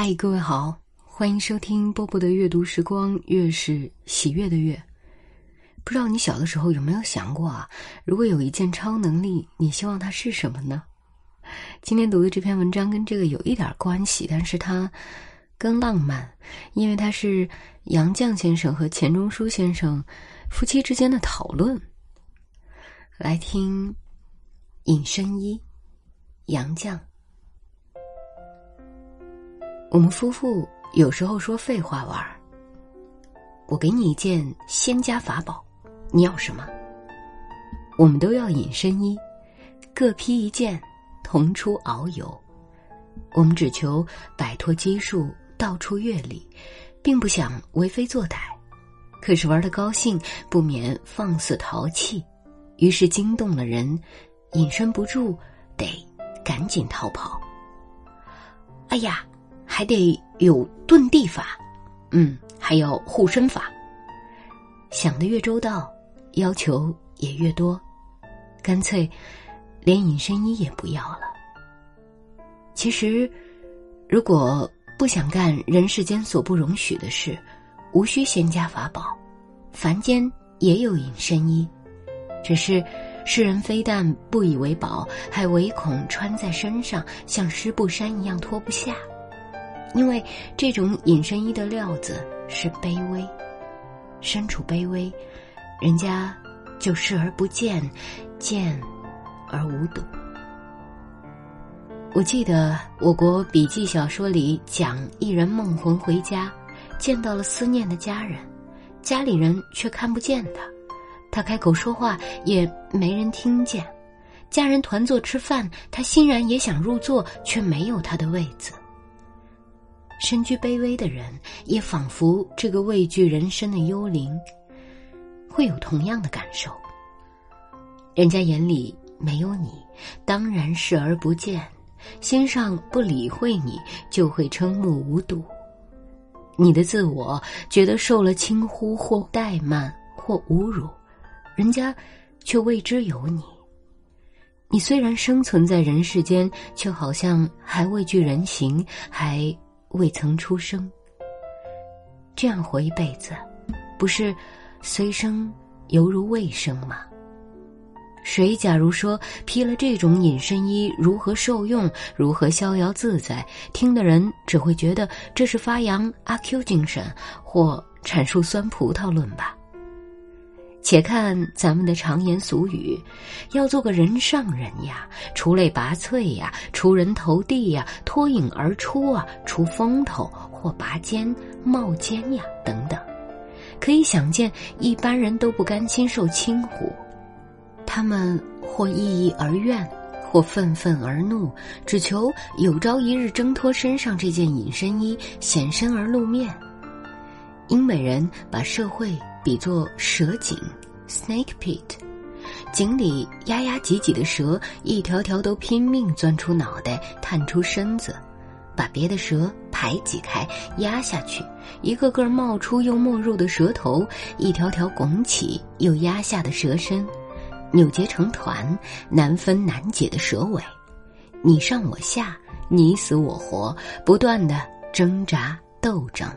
嗨，各位好，欢迎收听波波的阅读时光，月是喜悦的月。不知道你小的时候有没有想过啊？如果有一件超能力，你希望它是什么呢？今天读的这篇文章跟这个有一点关系，但是它更浪漫，因为它是杨绛先生和钱钟书先生夫妻之间的讨论。来听《隐身衣》，杨绛。我们夫妇有时候说废话玩儿。我给你一件仙家法宝，你要什么？我们都要隐身衣，各披一件，同出遨游。我们只求摆脱拘束，到处阅历，并不想为非作歹。可是玩的高兴，不免放肆淘气，于是惊动了人，隐身不住，得赶紧逃跑。哎呀！还得有遁地法，嗯，还有护身法。想的越周到，要求也越多，干脆连隐身衣也不要了。其实，如果不想干人世间所不容许的事，无需仙家法宝，凡间也有隐身衣，只是世人非但不以为宝，还唯恐穿在身上像湿布衫一样脱不下。因为这种隐身衣的料子是卑微，身处卑微，人家就视而不见，见而无睹。我记得我国笔记小说里讲一人梦魂回家，见到了思念的家人，家里人却看不见他，他开口说话也没人听见，家人团坐吃饭，他欣然也想入座，却没有他的位子。身居卑微的人，也仿佛这个畏惧人生的幽灵，会有同样的感受。人家眼里没有你，当然视而不见；心上不理会你，就会瞠目无睹。你的自我觉得受了轻忽或怠慢或侮辱，人家却未知有你。你虽然生存在人世间，却好像还畏惧人形，还。未曾出生，这样活一辈子，不是随生犹如未生吗？谁假如说披了这种隐身衣如何受用，如何逍遥自在，听的人只会觉得这是发扬阿 Q 精神或阐述酸葡萄论吧。且看咱们的常言俗语，要做个人上人呀，出类拔萃呀，出人头地呀，脱颖而出啊，出风头或拔尖、冒尖呀，等等。可以想见，一般人都不甘心受轻忽，他们或异议而怨，或愤愤而怒，只求有朝一日挣脱身上这件隐身衣，显身而露面。英美人把社会。比作蛇井 （snake pit），井里压压挤挤的蛇，一条条都拼命钻出脑袋、探出身子，把别的蛇排挤开、压下去；一个个冒出又没入的蛇头，一条条拱起又压下的蛇身，扭结成团、难分难解的蛇尾，你上我下、你死我活，不断的挣扎斗争。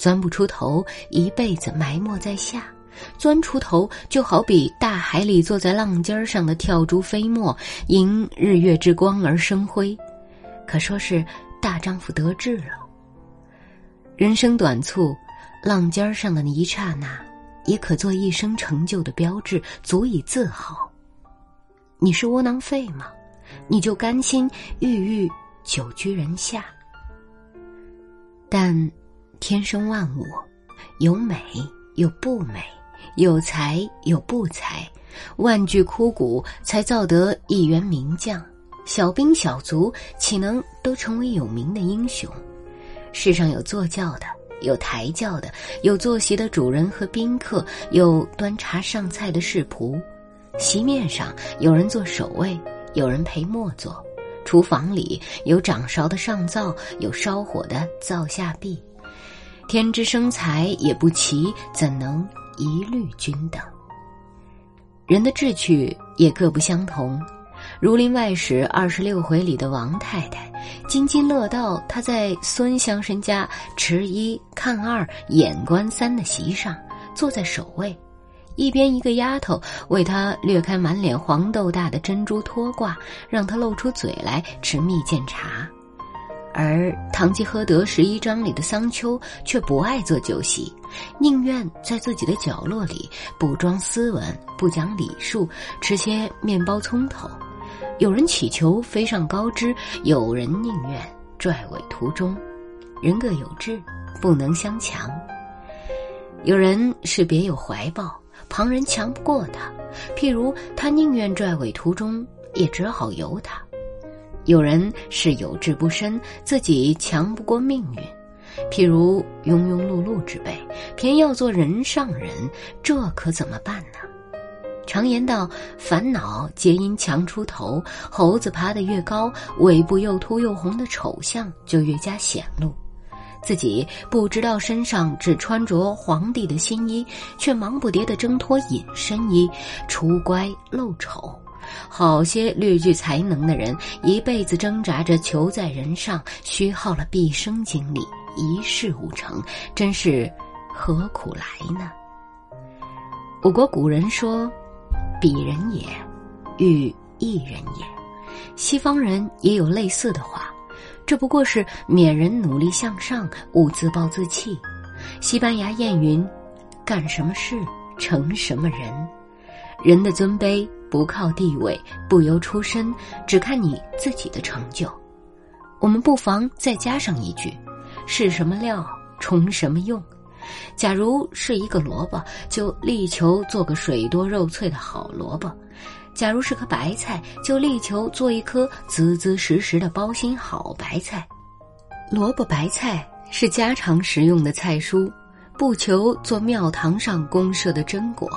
钻不出头，一辈子埋没在下；钻出头，就好比大海里坐在浪尖上的跳珠飞沫，因日月之光而生辉，可说是大丈夫得志了。人生短促，浪尖上的一刹那，也可做一生成就的标志，足以自豪。你是窝囊废吗？你就甘心郁郁久居人下？但。天生万物，有美有不美，有才有不才，万具枯骨才造得一员名将。小兵小卒岂能都成为有名的英雄？世上有坐轿的，有抬轿的，有坐席的主人和宾客，有端茶上菜的侍仆。席面上有人做守卫，有人陪末座；厨房里有掌勺的上灶，有烧火的灶下婢。天之生财也不齐，怎能一律均等？人的志趣也各不相同。儒林外史二十六回里的王太太，津津乐道她在孙乡绅家持一看二眼观三的席上坐在首位，一边一个丫头为她掠开满脸黄豆大的珍珠拖挂，让她露出嘴来吃蜜饯茶。而《堂吉诃德》十一章里的桑丘却不爱做酒席，宁愿在自己的角落里不装斯文、不讲礼数，吃些面包葱头。有人祈求飞上高枝，有人宁愿拽尾途中。人各有志，不能相强。有人是别有怀抱，旁人强不过他。譬如他宁愿拽尾途中，也只好由他。有人是有志不伸，自己强不过命运，譬如庸庸碌碌之辈，偏要做人上人，这可怎么办呢？常言道：“烦恼皆因强出头。”猴子爬得越高，尾部又秃又红的丑相就越加显露。自己不知道身上只穿着皇帝的新衣，却忙不迭地挣脱隐身衣，出乖露丑。好些略具才能的人，一辈子挣扎着求在人上，虚耗了毕生精力，一事无成，真是何苦来呢？我国古人说：“鄙人也，欲异人也。”西方人也有类似的话，这不过是勉人努力向上，勿自暴自弃。西班牙谚云：“干什么事成什么人。”人的尊卑不靠地位，不由出身，只看你自己的成就。我们不妨再加上一句：是什么料，充什么用。假如是一个萝卜，就力求做个水多肉脆的好萝卜；假如是颗白菜，就力求做一颗滋滋实实的包心好白菜。萝卜白菜是家常食用的菜蔬，不求做庙堂上公设的真果。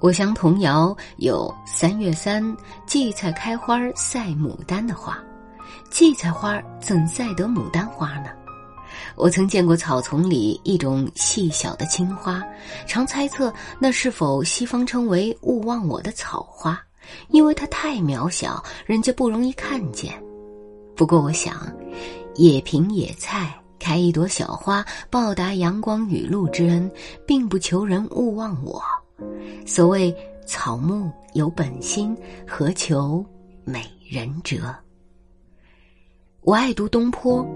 我乡童谣有“三月三，荠菜开花赛牡丹”的话，荠菜花怎赛得牡丹花呢？我曾见过草丛里一种细小的青花，常猜测那是否西方称为“勿忘我”的草花，因为它太渺小，人家不容易看见。不过我想，野萍野菜开一朵小花，报答阳光雨露之恩，并不求人勿忘我。所谓草木有本心，何求美人折？我爱读东坡，“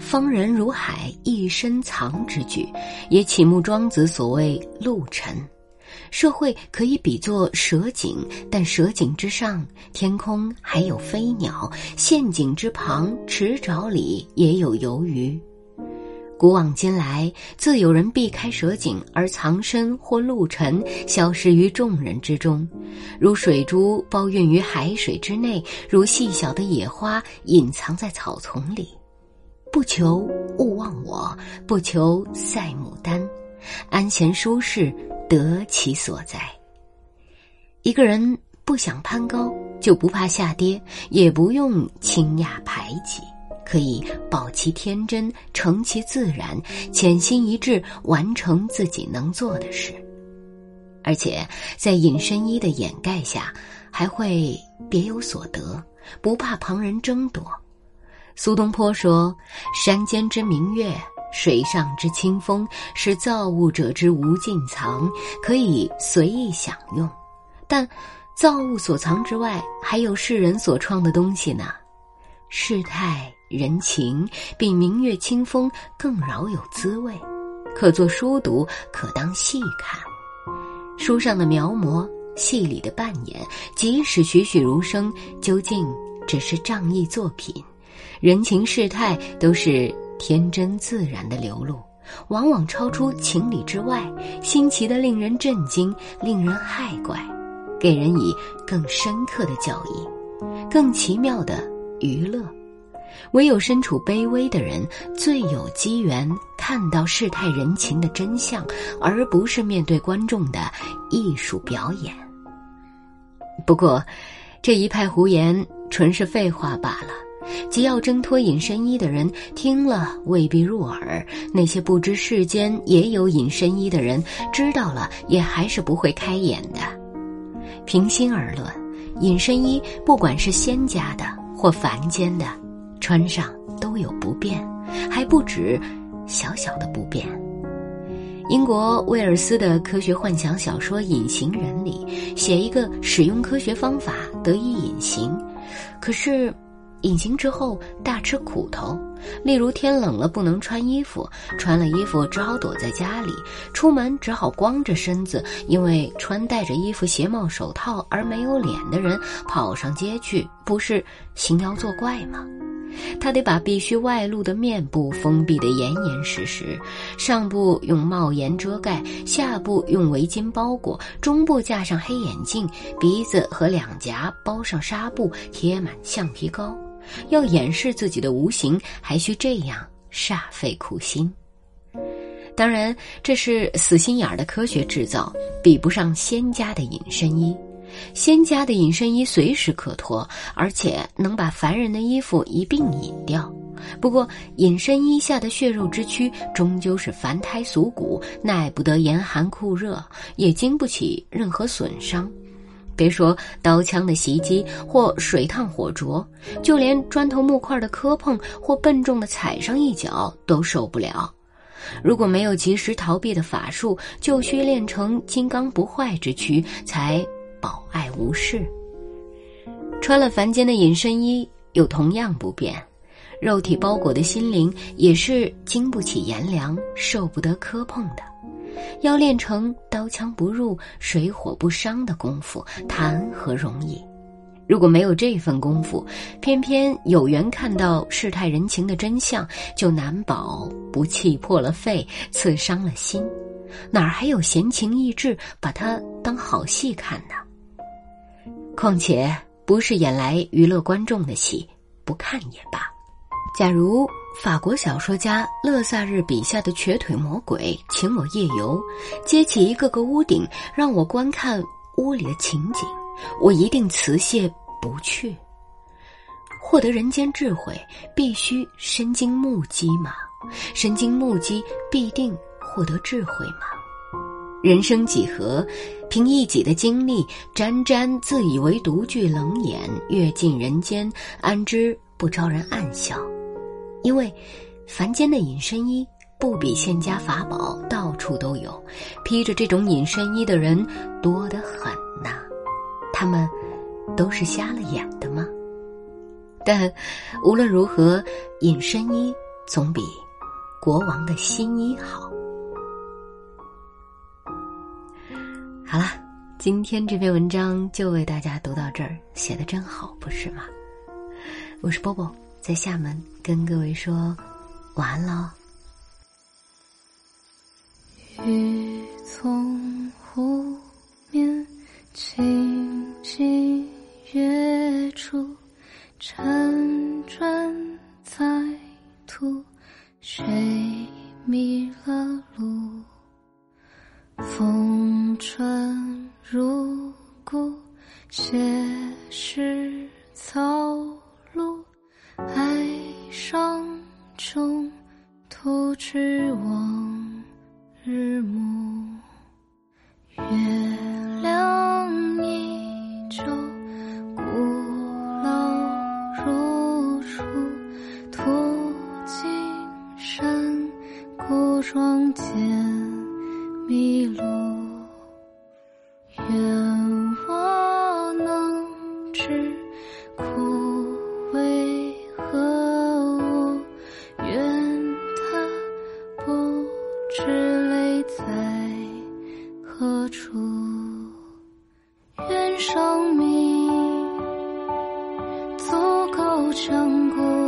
方人如海，一身藏”之句，也启目庄子所谓“陆沉”。社会可以比作蛇井，但蛇井之上，天空还有飞鸟；陷阱之旁，池沼里也有游鱼。古往今来，自有人避开蛇井而藏身或陆沉，消失于众人之中，如水珠包蕴于海水之内，如细小的野花隐藏在草丛里。不求勿忘我，不求赛牡丹，安闲舒适，得其所在。一个人不想攀高，就不怕下跌，也不用轻亚排挤。可以保其天真，成其自然，潜心一致完成自己能做的事，而且在隐身衣的掩盖下，还会别有所得，不怕旁人争夺。苏东坡说：“山间之明月，水上之清风，是造物者之无尽藏，可以随意享用。但造物所藏之外，还有世人所创的东西呢。世态。”人情比明月清风更饶有滋味，可做书读，可当戏看。书上的描摹，戏里的扮演，即使栩栩如生，究竟只是仗义作品。人情世态都是天真自然的流露，往往超出情理之外，新奇的令人震惊，令人骇怪，给人以更深刻的教义，更奇妙的娱乐。唯有身处卑微的人，最有机缘看到世态人情的真相，而不是面对观众的艺术表演。不过，这一派胡言纯是废话罢了。即要挣脱隐身衣的人听了未必入耳，那些不知世间也有隐身衣的人知道了，也还是不会开眼的。平心而论。隐身衣不管是仙家的或凡间的，穿上都有不便，还不止小小的不便。英国威尔斯的科学幻想小说《隐形人》里写一个使用科学方法得以隐形，可是。隐形之后大吃苦头，例如天冷了不能穿衣服，穿了衣服只好躲在家里，出门只好光着身子，因为穿戴着衣服、鞋帽、手套而没有脸的人跑上街去，不是行妖作怪吗？他得把必须外露的面部封闭得严严实实，上部用帽檐遮盖，下部用围巾包裹，中部架上黑眼镜，鼻子和两颊包上纱布，贴满橡皮膏。要掩饰自己的无形，还需这样煞费苦心。当然，这是死心眼儿的科学制造，比不上仙家的隐身衣。仙家的隐身衣随时可脱，而且能把凡人的衣服一并隐掉。不过，隐身衣下的血肉之躯终究是凡胎俗骨，耐不得严寒酷热，也经不起任何损伤。别说刀枪的袭击或水烫火灼，就连砖头木块的磕碰或笨重的踩上一脚都受不了。如果没有及时逃避的法术，就需练成金刚不坏之躯，才保爱无事。穿了凡间的隐身衣，有同样不便。肉体包裹的心灵也是经不起炎凉，受不得磕碰的。要练成刀枪不入、水火不伤的功夫，谈何容易？如果没有这份功夫，偏偏有缘看到世态人情的真相，就难保不气破了肺、刺伤了心。哪儿还有闲情逸致把它当好戏看呢？况且不是演来娱乐观众的戏，不看也罢。假如法国小说家勒萨日笔下的瘸腿魔鬼请我夜游，揭起一个个屋顶，让我观看屋里的情景，我一定辞谢不去。获得人间智慧，必须身经目击吗？身经目击必定获得智慧吗？人生几何？凭一己的经历，沾沾自以为独具冷眼，阅尽人间，安知不招人暗笑？因为，凡间的隐身衣不比仙家法宝到处都有，披着这种隐身衣的人多得很呐。他们都是瞎了眼的吗？但无论如何，隐身衣总比国王的新衣好。好了，今天这篇文章就为大家读到这儿，写的真好，不是吗？我是波波。在厦门跟各位说晚安喽。雨从日生命足够坚固。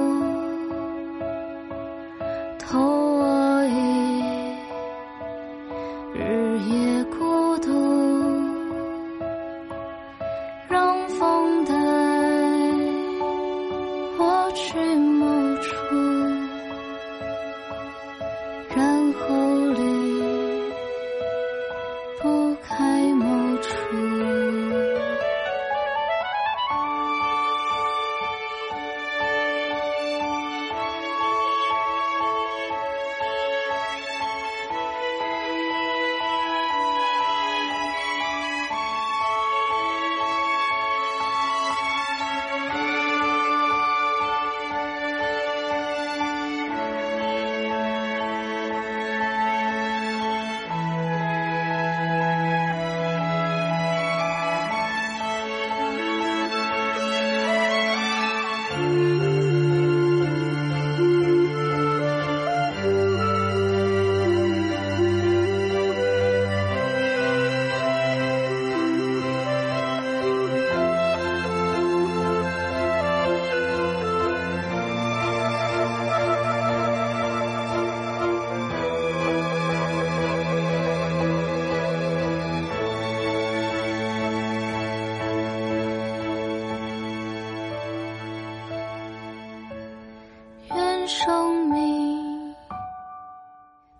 生命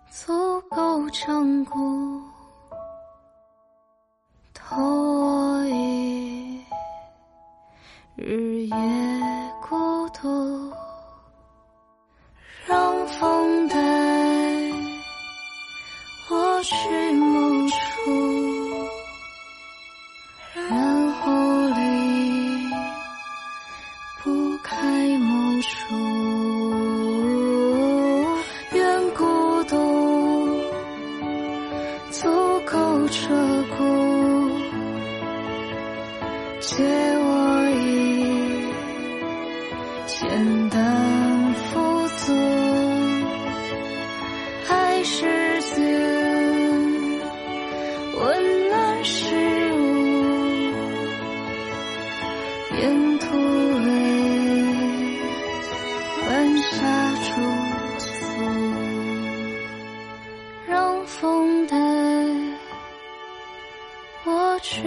足够成功脱衣日。不彻骨是